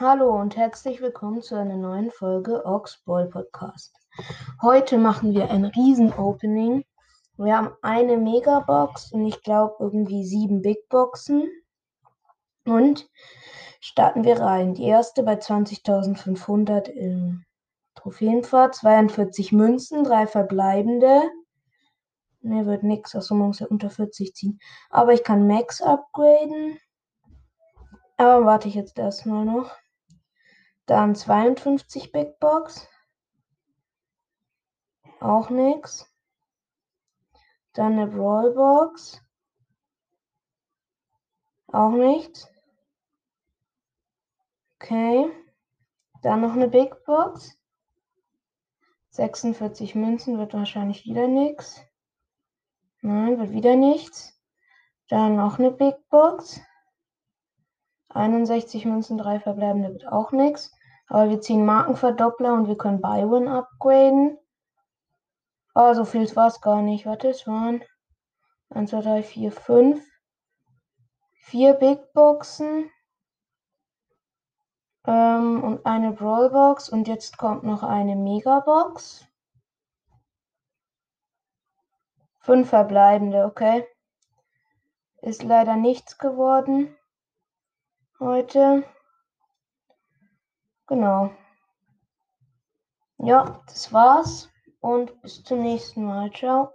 Hallo und herzlich willkommen zu einer neuen Folge Ox Ball Podcast. Heute machen wir ein Riesen-Opening. Wir haben eine Megabox und ich glaube irgendwie sieben Big Boxen. Und starten wir rein. Die erste bei 20.500 im Trophäenfahrt, 42 Münzen, drei verbleibende. Ne, wird nix. Achso, man muss ja unter 40 ziehen. Aber ich kann Max upgraden. Aber warte ich jetzt erstmal noch. Dann 52 Big Box. Auch nix. Dann eine Brawl Box. Auch nichts. Okay. Dann noch eine Big Box. 46 Münzen wird wahrscheinlich wieder nichts. Nein, wird wieder nichts. Dann noch eine Big Box. 61 Münzen, 3 verbleibende wird auch nichts. Aber wir ziehen Markenverdoppler und wir können Bywin upgraden. Oh, so viel war es gar nicht. Warte, es waren 1, 2, 3, 4, 5. 4 Big Boxen. Ähm, und eine Brawlbox. Und jetzt kommt noch eine Megabox. 5 verbleibende, okay. Ist leider nichts geworden heute. Genau. Ja, das war's und bis zum nächsten Mal. Ciao.